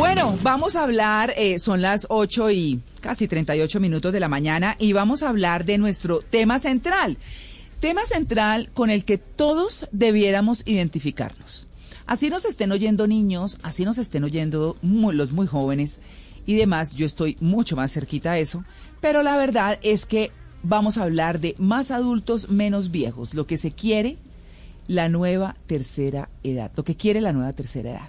Bueno, vamos a hablar, eh, son las 8 y casi 38 minutos de la mañana y vamos a hablar de nuestro tema central. Tema central con el que todos debiéramos identificarnos. Así nos estén oyendo niños, así nos estén oyendo muy- los muy jóvenes y demás, yo estoy mucho más cerquita a eso, pero la verdad es que vamos a hablar de más adultos, menos viejos, lo que se quiere la nueva tercera edad, lo que quiere la nueva tercera edad.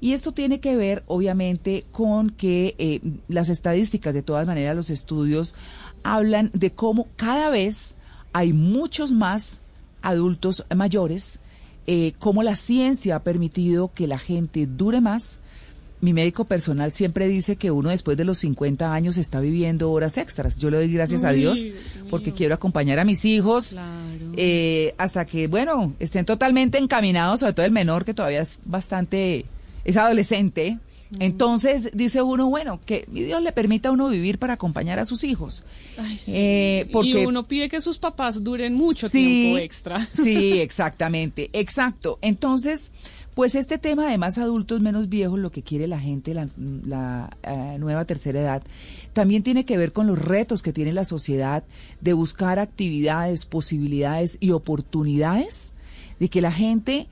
Y esto tiene que ver, obviamente, con que eh, las estadísticas, de todas maneras, los estudios hablan de cómo cada vez hay muchos más adultos mayores, eh, cómo la ciencia ha permitido que la gente dure más. Mi médico personal siempre dice que uno después de los 50 años está viviendo horas extras. Yo le doy gracias a Uy, Dios Dios porque mío. quiero acompañar a mis hijos Claro. eh, hasta que, bueno, estén totalmente encaminados, sobre todo el menor que todavía es bastante, es adolescente. Entonces dice uno, bueno, que Dios le permita a uno vivir para acompañar a sus hijos. Ay, sí. Eh, porque Y uno pide que sus papás duren mucho Sí, tiempo extra. Sí, exactamente, exacto. Entonces, pues este tema de más adultos, menos viejos, lo que quiere la gente, la, la, eh, nueva tercera edad, también tiene que ver con los retos que tiene la sociedad de buscar actividades, posibilidades y oportunidades de que la gente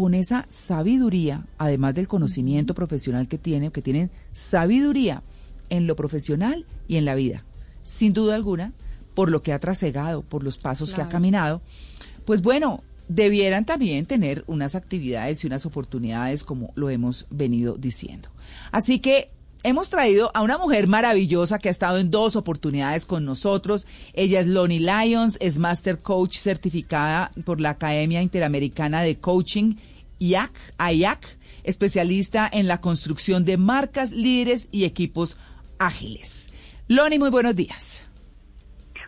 con esa sabiduría, además del conocimiento profesional que tiene, que tienen sabiduría en lo profesional y en la vida, sin duda alguna, por lo que ha trasegado, por los pasos que ha caminado, pues bueno, debieran también tener unas actividades y unas oportunidades como lo hemos venido diciendo. Así que hemos traído a una mujer maravillosa que ha estado en dos oportunidades con nosotros. Ella es Lonnie Lyons, es Master Coach certificada por la Academia Interamericana de Coaching, IAC, IAC, especialista en la construcción de marcas, líderes y equipos ágiles. Lonnie, muy buenos días.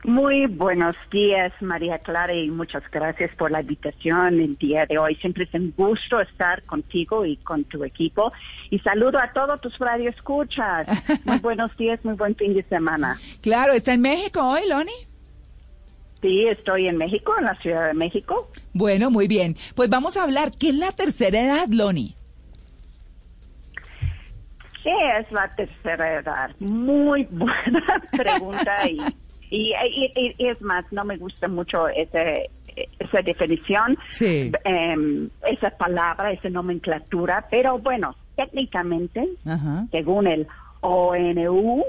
Muy buenos días, María Clara, y muchas gracias por la invitación el día de hoy. Siempre es un gusto estar contigo y con tu equipo. Y saludo a todos tus radioescuchas. Muy buenos días, muy buen fin de semana. Claro, ¿está en México hoy, Lonnie? Sí, estoy en México, en la Ciudad de México. Bueno, muy bien. Pues vamos a hablar. ¿Qué es la tercera edad, Lonnie? ¿Qué es la tercera edad? Muy buena pregunta y, y, y- y es más, no me gusta mucho ese, esa definición, Sí. em, esa palabra, esa nomenclatura, pero bueno, técnicamente, Ajá. según el ONU,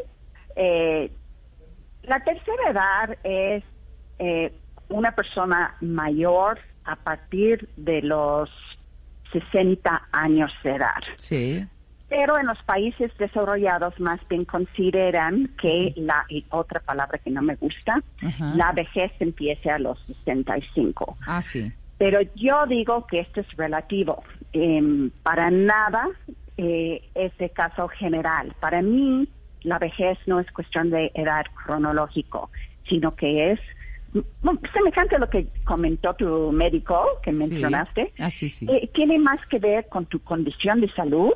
eh, la tercera edad es eh, una persona mayor a partir de los 60 años de edad. Sí. Pero en los países desarrollados más bien consideran que la y otra palabra que no me gusta, la vejez empieza a los 65. Ah, sí. Pero yo digo que esto es relativo. Em, para nada eh, es de caso general. Para mí, la vejez no es cuestión de edad cronológico, sino que es semejante a lo que comentó tu médico que mencionaste. Ah, sí. Eh, tiene más que ver con tu condición de salud.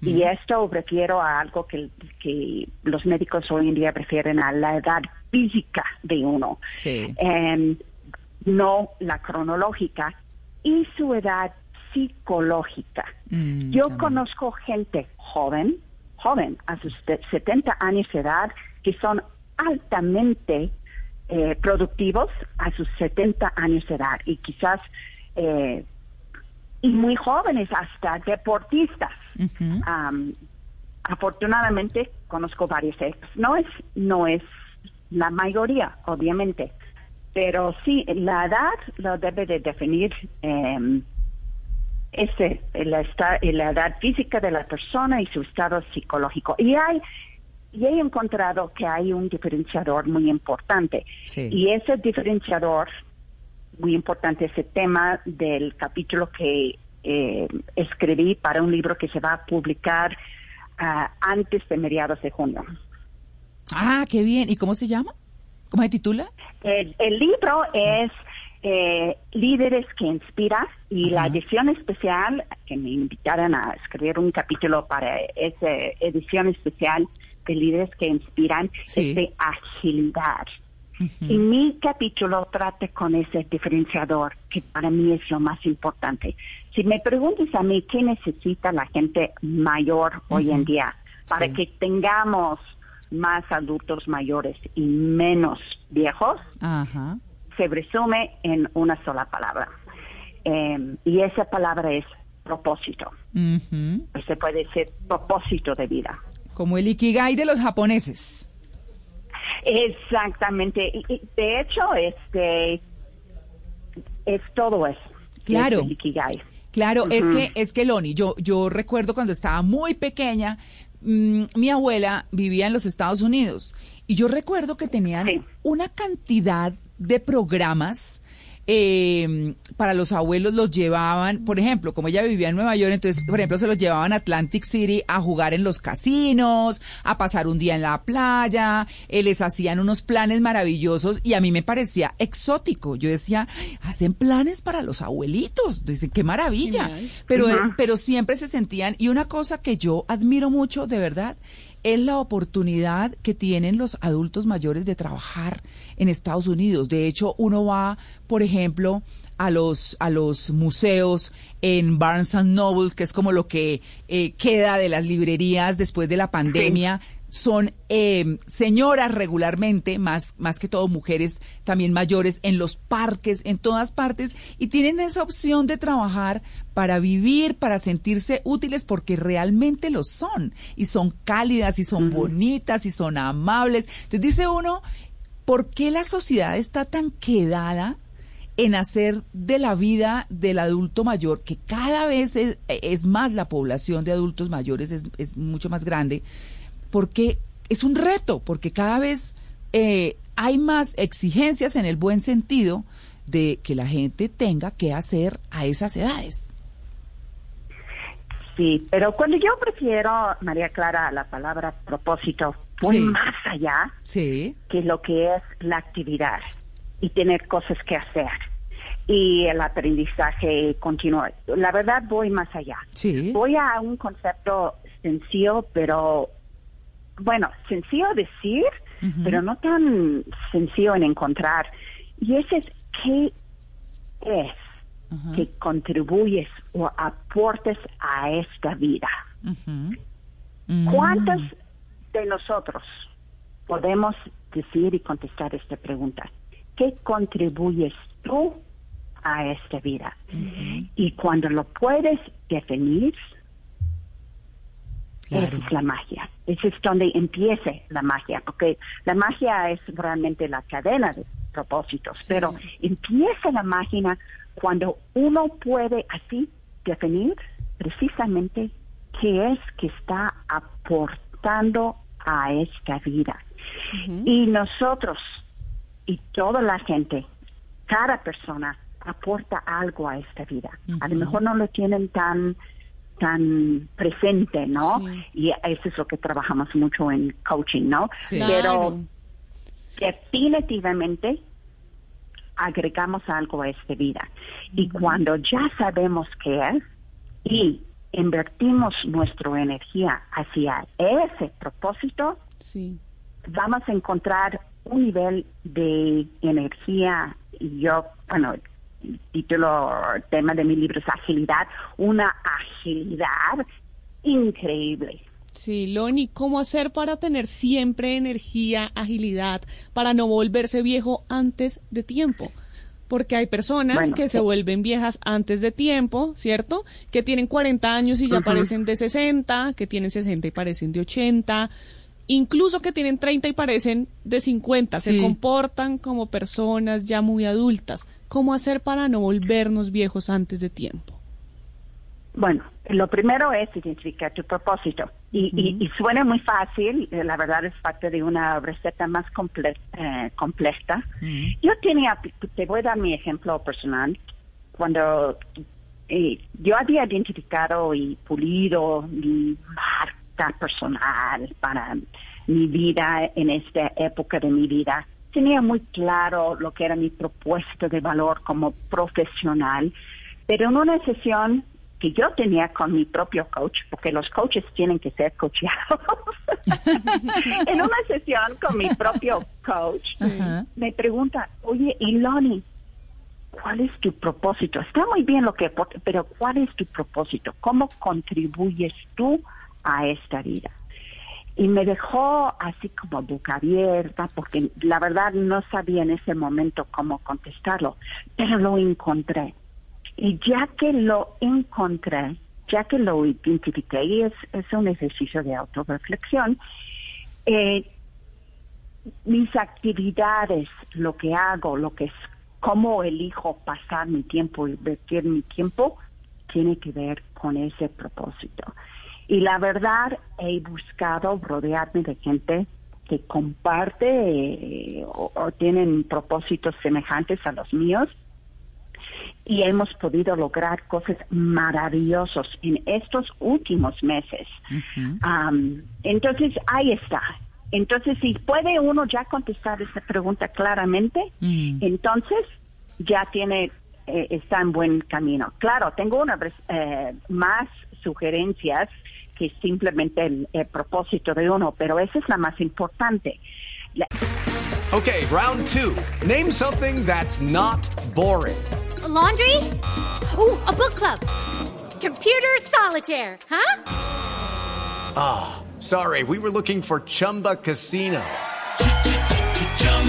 Y esto refiero a algo que, que los médicos hoy en día prefieren a la edad física de uno Sí. em, no la cronológica, y su edad psicológica. Mm, Yo también. conozco gente joven, joven, a sus te- 70 años de edad, que son altamente eh, productivos a sus 70 años de edad y quizás, eh, y muy jóvenes, hasta deportistas. Am, afortunadamente conozco varios ex. No es, no es la mayoría, obviamente, pero sí la edad lo debe de definir ese, la, esta- la edad física de la persona y su estado psicológico. Y hay y he encontrado que hay un diferenciador muy importante. Sí. Y ese diferenciador muy importante, ese tema del capítulo que eh, escribí para un libro que se va a publicar ah, antes de mediados de junio. Ah, qué bien. ¿Y cómo se llama? ¿Cómo se titula? El, el libro es eh, Líderes que Inspira y la edición especial, que me invitaron a escribir un capítulo para esa edición especial de Líderes que Inspiran, Sí. es de agilidad. Y mi capítulo trata con ese diferenciador, que para mí es lo más importante. Si me preguntas a mí qué necesita la gente mayor hoy en día para Sí. que tengamos más adultos mayores y menos viejos, se resume en una sola palabra. Eh, y esa palabra es propósito. Se puede decir propósito de vida. Como el Ikigai de los japoneses. Exactamente. Y, de hecho, este es todo eso. Claro. Es el Ikigai. Claro, es que, es que Loni, yo, yo recuerdo cuando estaba muy pequeña, mm, mi abuela vivía en los Estados Unidos y yo recuerdo que tenían Sí. una cantidad de programas eh, para los abuelos los llevaban, por ejemplo, como ella vivía en Nueva York, entonces, por ejemplo, se los llevaban a Atlantic City a jugar en los casinos, a pasar un día en la playa, eh, les hacían unos planes maravillosos y a mí me parecía exótico. Yo decía, "Ay, hacen planes para los abuelitos, dicen, qué maravilla. Pero, eh, pero siempre se sentían, y una cosa que yo admiro mucho, de verdad, es la oportunidad que tienen los adultos mayores de trabajar en Estados Unidos. De hecho, uno va, por ejemplo, a los, a los museos en Barnes and Noble, que es como lo que eh, queda de las librerías después de la pandemia. Son eh, señoras regularmente, más, más que todo mujeres también mayores, en los parques, en todas partes, y tienen esa opción de trabajar para vivir, para sentirse útiles, porque realmente lo son, y son cálidas, y son bonitas, y son amables. Entonces dice uno, ¿por qué la sociedad está tan quedada en hacer de la vida del adulto mayor, que cada vez es, es más la población de adultos mayores, es, es mucho más grande, porque es un reto, porque cada vez eh, hay más exigencias en el buen sentido de que la gente tenga que hacer a esas edades. Sí, pero cuando yo prefiero, María Clara, la palabra propósito, voy Sí. más allá Sí, que lo que es la actividad y tener cosas que hacer y el aprendizaje continuo. La verdad voy más allá. sí. Voy a un concepto sencillo, pero bueno, sencillo decir, pero no tan sencillo en encontrar. Y ese es qué es que contribuyes o aportes a esta vida. ¿Cuántos Mm. de nosotros podemos decir y contestar esta pregunta? ¿Qué contribuyes tú a esta vida? Y cuando lo puedes definir, Claro. esa es la magia. Es donde empieza la magia, porque la magia es realmente la cadena de propósitos, pero empieza la magia cuando uno puede así definir precisamente qué es que está aportando a esta vida. Y nosotros y toda la gente, cada persona aporta algo a esta vida. A lo mejor no lo tienen tan tan presente, ¿no? Sí. Y eso es lo que trabajamos mucho en coaching, ¿no? Sí. Pero definitivamente agregamos algo a esta vida. Y cuando ya sabemos qué es y invertimos nuestra energía hacia ese propósito, Sí. vamos a encontrar un nivel de energía, y yo, bueno, título, tema de mi libro es agilidad, una agilidad increíble. Sí, Loni, ¿cómo hacer para tener siempre energía, agilidad, para no volverse viejo antes de tiempo? Porque hay personas Bueno, que se sí. vuelven viejas antes de tiempo, ¿cierto? Que tienen 40 años y ya Ujú. parecen de 60, que tienen 60 y parecen de 80, incluso que tienen 30 y parecen de 50, se comportan como personas ya muy adultas. ¿Cómo hacer para no volvernos viejos antes de tiempo? Bueno, lo primero es identificar tu propósito. Y, y- y suena muy fácil, eh, la verdad es parte de una receta más comple eh, compleja. Ujú. Yo tenía, te voy a dar mi ejemplo personal. Cuando eh, yo había identificado y pulido mi marca personal para mi vida en esta época de mi vida. Tenía muy claro lo que era mi propuesta de valor como profesional, pero en una sesión que yo tenía con mi propio coach, porque los coaches tienen que ser coacheados. en una sesión con mi propio coach, me pregunta, oye, Iloni, ¿cuál es tu propósito? Está muy bien lo que, pero ¿cuál es tu propósito? ¿Cómo contribuyes tú a esta vida? Y me dejó así como boca abierta, porque la verdad no sabía en ese momento cómo contestarlo, pero lo encontré. Y ya que lo encontré, ya que lo identifiqué, y es, un ejercicio de autorreflexión, eh, mis actividades, lo que hago, lo que es, cómo elijo pasar mi tiempo, invertir mi tiempo, tiene que ver con ese propósito. Y la verdad, he buscado rodearme de gente que comparte eh, o, tienen propósitos semejantes a los míos y hemos podido lograr cosas maravillosas en estos últimos meses. entonces, ahí está. Entonces, si puede uno ya contestar esa pregunta claramente, mm. entonces ya tiene, eh, está en buen camino. Claro, tengo una eh, más sugerencias que simplemente el, el, propósito de uno, pero esa es la más importante. La okay, round two. Name something that's not boring. laundry? Ooh, a book club. Computer solitaire, huh? Ah, oh, sorry. We were looking for Chumba Casino.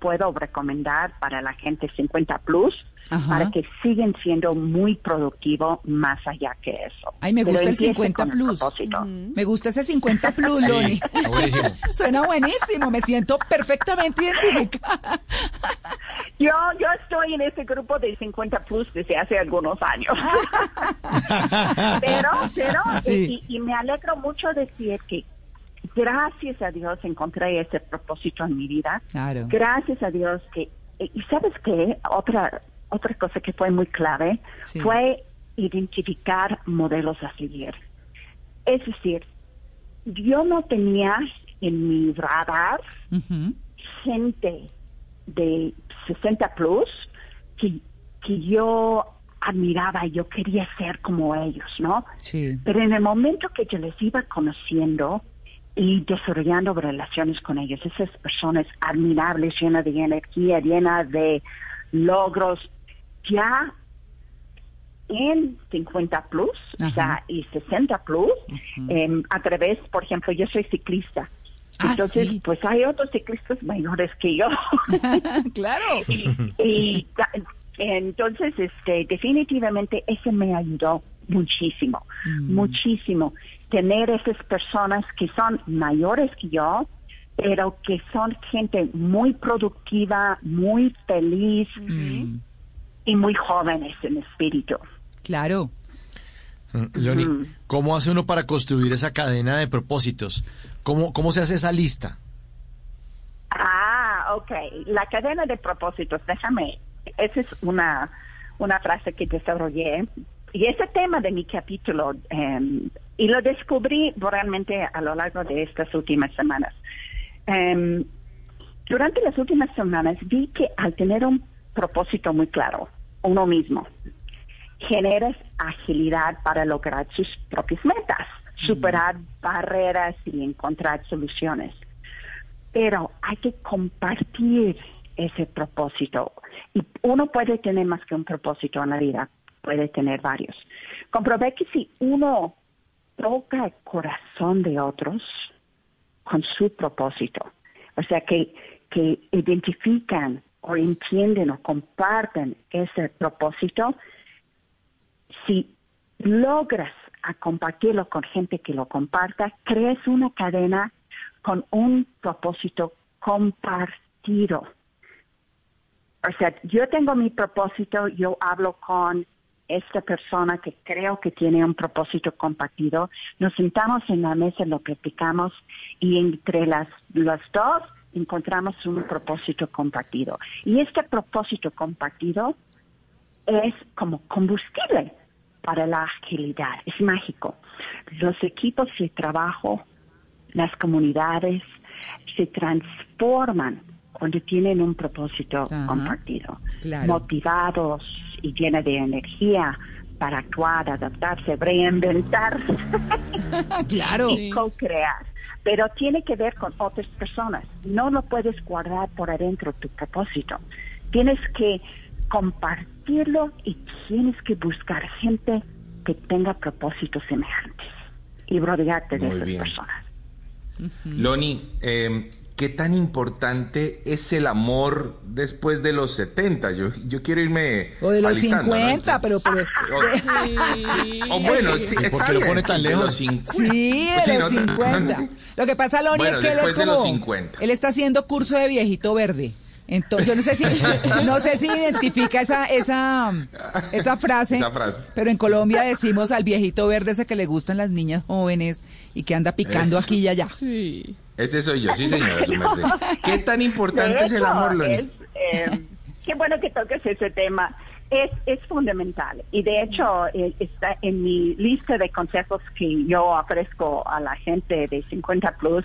puedo recomendar para la gente 50 plus para que siguen siendo muy productivos más allá que eso. Ay, me gusta el 50 plus. Me gusta ese 50 plus, Loni. buenísimo. Suena buenísimo, me siento perfectamente identificada. Yo, yo estoy en ese grupo de 50 plus desde hace algunos años. pero, pero, y, y me alegro mucho decir que gracias a Dios encontré ese propósito en mi vida. Gracias a Dios que y sabes qué otra otra cosa que fue muy clave fue identificar modelos a seguir. Es decir, yo no tenía en mi radar gente de 60 plus que, que yo admiraba y yo quería ser como ellos, ¿no? Sí. Pero en el momento que yo les iba conociendo, y desarrollando relaciones con ellos. Esas personas admirables, llenas de energía, llenas de logros, ya en 50 plus, o sea, y 60 plus, em, a través, por ejemplo, yo soy ciclista. Ah, Entonces, pues hay otros ciclistas mayores que yo. claro. y, entonces, este, definitivamente, ese me ayudó muchísimo, mm. muchísimo tener esas personas que son mayores que yo, pero que son gente muy productiva, muy feliz y muy jóvenes en espíritu. Claro. Johnny, mm, ¿cómo hace uno para construir esa cadena de propósitos? ¿Cómo, cómo se hace esa lista? Ah, ok. La cadena de propósitos, déjame, esa es una, una frase que desarrollé. Y ese tema de mi capítulo em, y lo descubrí realmente a lo largo de estas últimas semanas. Em, durante las últimas semanas vi que al tener un propósito muy claro, uno mismo, generas agilidad para lograr sus propias metas, superar barreras y encontrar soluciones. Pero hay que compartir ese propósito. Y uno puede tener más que un propósito en la vida, puede tener varios. Comprobé que si uno toca el corazón de otros con su propósito. O sea, que, que identifican o entienden o comparten ese propósito, si logras compartirlo con gente que lo comparta, crees una cadena con un propósito compartido. O sea, yo tengo mi propósito, yo hablo con esta persona que creo que tiene un propósito compartido, nos sentamos en la mesa, lo platicamos y entre las, las dos encontramos un propósito compartido. Y este propósito compartido es como combustible para la agilidad, es mágico. Los equipos de trabajo, las comunidades se transforman cuando tienen un propósito compartido, motivados y llenos de energía para actuar, adaptarse, reinventarse claro. y co-crear. Pero tiene que ver con otras personas. No lo puedes guardar por adentro tu propósito. Tienes que compartirlo y tienes que buscar gente que tenga propósitos semejantes y rodearte de esas personas. Loni, eh, ¿qué tan importante es el amor después de los 70? Yo, yo quiero irme. O de los 50, pero. pero... O, bueno, sí, ¿Por qué lo pone tan lejos? Sí, de los 50. Lo que pasa, Loni, es que él es como. Él está haciendo curso de viejito verde. Entonces, yo no sé si, no sé si identifica esa, esa, esa frase, pero en Colombia decimos al viejito verde ese que le gustan las niñas jóvenes y que anda picando aquí y allá. Sí. Ese soy yo, sí señora, su merced. ¿Qué tan importante es el amor, Loni? Eh, qué bueno que toques ese tema. Es, es fundamental y de hecho eh, está en mi lista de consejos que yo ofrezco a la gente de 50 plus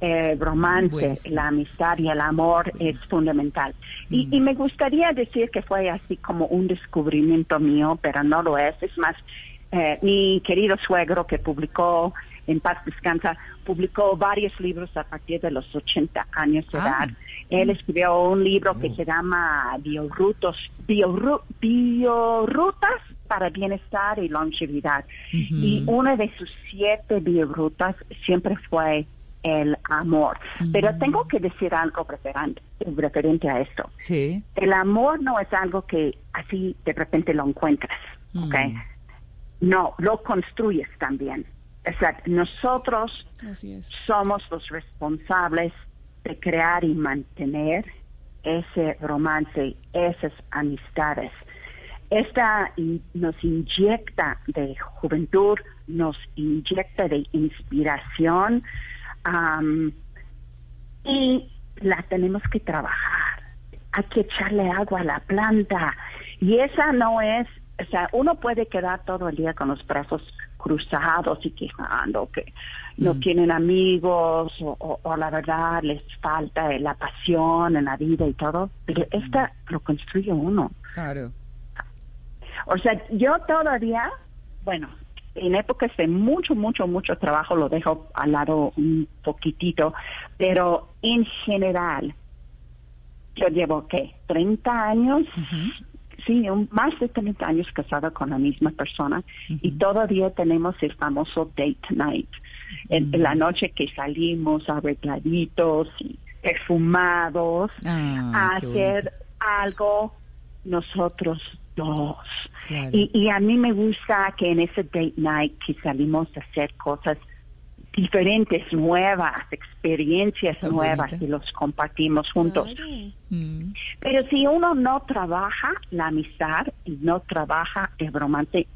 eh, romance, la amistad y el amor es fundamental. Y, y, me gustaría decir que fue así como un descubrimiento mío, pero no lo es. Es más, eh, mi querido suegro que publicó en paz descansa, publicó varios libros a partir de los 80 años de edad. Ah. Él escribió un libro que se llama Biorutos, Biorutas para bienestar y longevidad. Y una de sus siete biorutas siempre fue el amor. Pero tengo que decir algo referente, referente a esto. Sí. El amor no es algo que así de repente lo encuentras, ¿ok? No, lo construyes también. Exacto. Nosotros somos los responsables de crear y mantener ese romance, esas amistades. Esta nos inyecta de juventud, nos inyecta de inspiración y la tenemos que trabajar. Hay que echarle agua a la planta. Y esa no es, o sea, uno puede quedar todo el día con los brazos cruzados y quejando que no mm. tienen amigos o, la verdad les falta la pasión en la vida y todo, pero mm. esta lo construye uno. Claro. O sea, yo todavía, bueno, en épocas de mucho, mucho, mucho trabajo lo dejo al lado un poquitito, pero en general, yo llevo, ¿qué? 30 años sí, más de 30 años casada con la misma persona y todavía tenemos el famoso date night. en, la noche que salimos arregladitos y perfumados ah, a hacer algo nosotros dos. Y, y a mí me gusta que en ese date night que salimos a hacer cosas diferentes, nuevas, experiencias nuevas y los compartimos juntos. Mm. Pero si uno no trabaja la amistad y no trabaja el romance,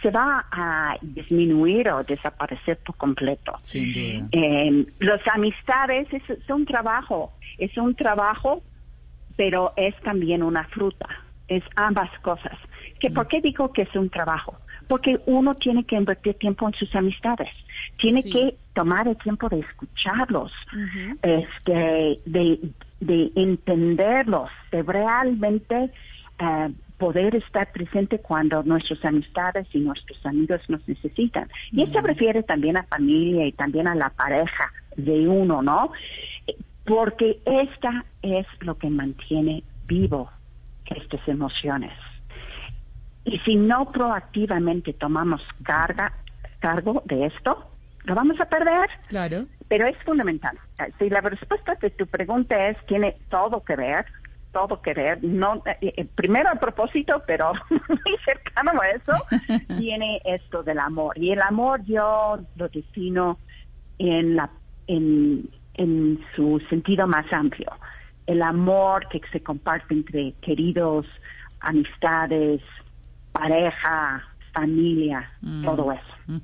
se va a disminuir o desaparecer por completo. Eh, las amistades es, es un trabajo, es un trabajo, pero es también una fruta, es ambas cosas. ¿Que, ¿Por qué digo que es un trabajo? porque uno tiene que invertir tiempo en sus amistades, tiene que tomar el tiempo de escucharlos, este, de, de entenderlos, de realmente eh, poder estar presente cuando nuestras amistades y nuestros amigos nos necesitan. Y esto refiere también a familia y también a la pareja de uno, ¿no? Porque esta es lo que mantiene vivo estas emociones. Y si no proactivamente tomamos carga, cargo de esto, lo vamos a perder. Claro. Pero es fundamental. Si la respuesta de tu pregunta es, tiene todo que ver, todo que ver, no, eh, eh, primero a propósito, pero muy cercano a eso, tiene esto del amor. Y el amor yo lo defino en, la, en, en su sentido más amplio. El amor que se comparte entre queridos, amistades, pareja, familia, Mm. todo eso.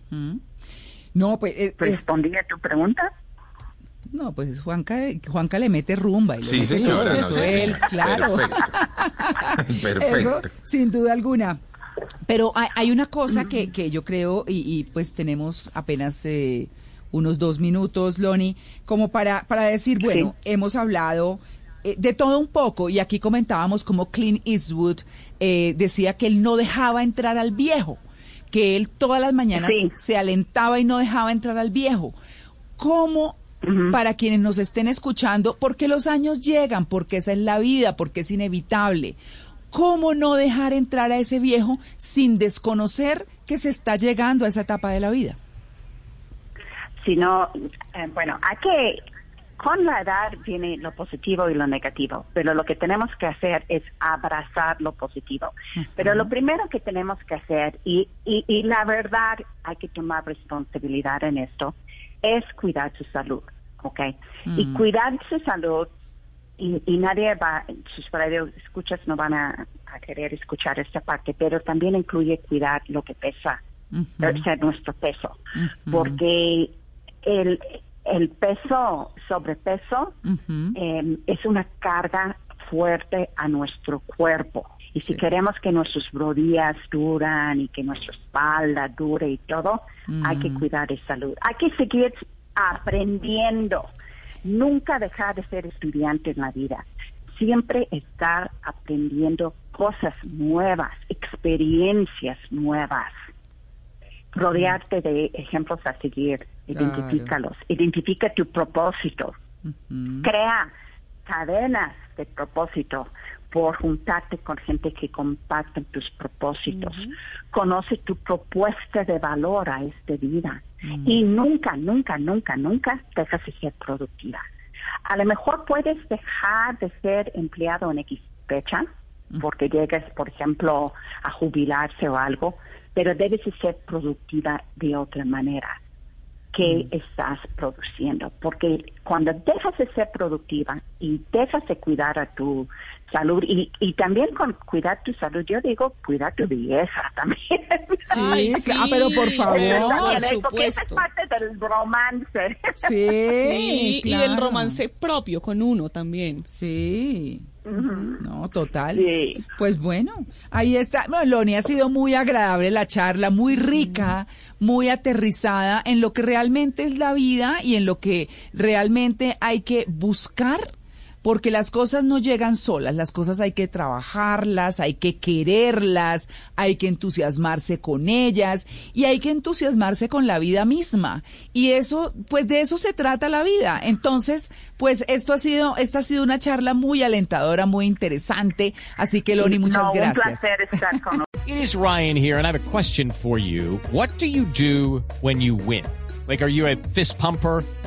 No, pues... eh, es- ¿Respondí a tu pregunta? no, pues Juanca, Juanca le mete rumba. Y le Sí, mete señora, todo no, eso, sí, él, señora. claro. Perfecto. Eso, sin duda alguna. Pero hay, hay una cosa que, que yo creo, y, y, pues tenemos apenas eh, unos dos minutos, Loni, como para, para decir, bueno, hemos hablado eh, de todo un poco, y aquí comentábamos como Clint Eastwood eh, decía que él no dejaba entrar al viejo, que él todas las mañanas Sí. se alentaba y no dejaba entrar al viejo. ¿Cómo para quienes nos estén escuchando, porque los años llegan, porque esa es la vida, porque es inevitable. ¿Cómo no dejar entrar a ese viejo sin desconocer que se está llegando a esa etapa de la vida? sino, eh, bueno, hay que, con la edad viene lo positivo y lo negativo, pero lo que tenemos que hacer es abrazar lo positivo. Pero lo primero que tenemos que hacer, y, y, y la verdad hay que tomar responsabilidad en esto, es cuidar su salud, ¿ok? Y cuidar su salud, y, y nadie va, sus escuchas no van a, a querer escuchar esta parte, pero también incluye cuidar lo que pesa, o sea, nuestro peso, porque el, el peso, sobrepeso, eh, es una carga fuerte a nuestro cuerpo. Y si queremos que nuestras rodillas duran y que nuestra espalda dure y todo, hay que cuidar de salud. Hay que seguir aprendiendo. Nunca dejar de ser estudiante en la vida. Siempre estar aprendiendo cosas nuevas, experiencias nuevas rodearte de ejemplos a seguir, identifícalos, identifica tu propósito, crea cadenas de propósito por juntarte con gente que comparten tus propósitos, conoce tu propuesta de valor a esta vida. Y nunca, nunca, nunca, nunca dejas de ser productiva. A lo mejor puedes dejar de ser empleado en X fecha, porque llegas, por ejemplo, a jubilarse o algo, pero debes de ser productiva de otra manera que estás produciendo, porque cuando dejas de ser productiva y dejas de cuidar a tu salud y, y también con cuidar tu salud, yo digo cuidar tu belleza también. Sí, sí, ah, pero por favor. Por es, porque esa es parte del romance. Sí, Sí, y del claro. romance propio con uno también. Sí. No, total. Sí. Pues bueno, ahí está. Bueno, Loni, ha sido muy agradable la charla, muy rica, muy aterrizada en lo que realmente es la vida y en lo que realmente hay que buscar porque las cosas no llegan solas, las cosas hay que trabajarlas, hay que quererlas, hay que entusiasmarse con ellas y hay que entusiasmarse con la vida misma. Y eso, pues de eso se trata la vida. Entonces, pues esto ha sido, esta ha sido una charla muy alentadora, muy interesante. Así que Loni, muchas no, gracias. Un placer estar con It is Ryan here, and I have a question for you. What do you do when you win? Like, are you a fist pumper?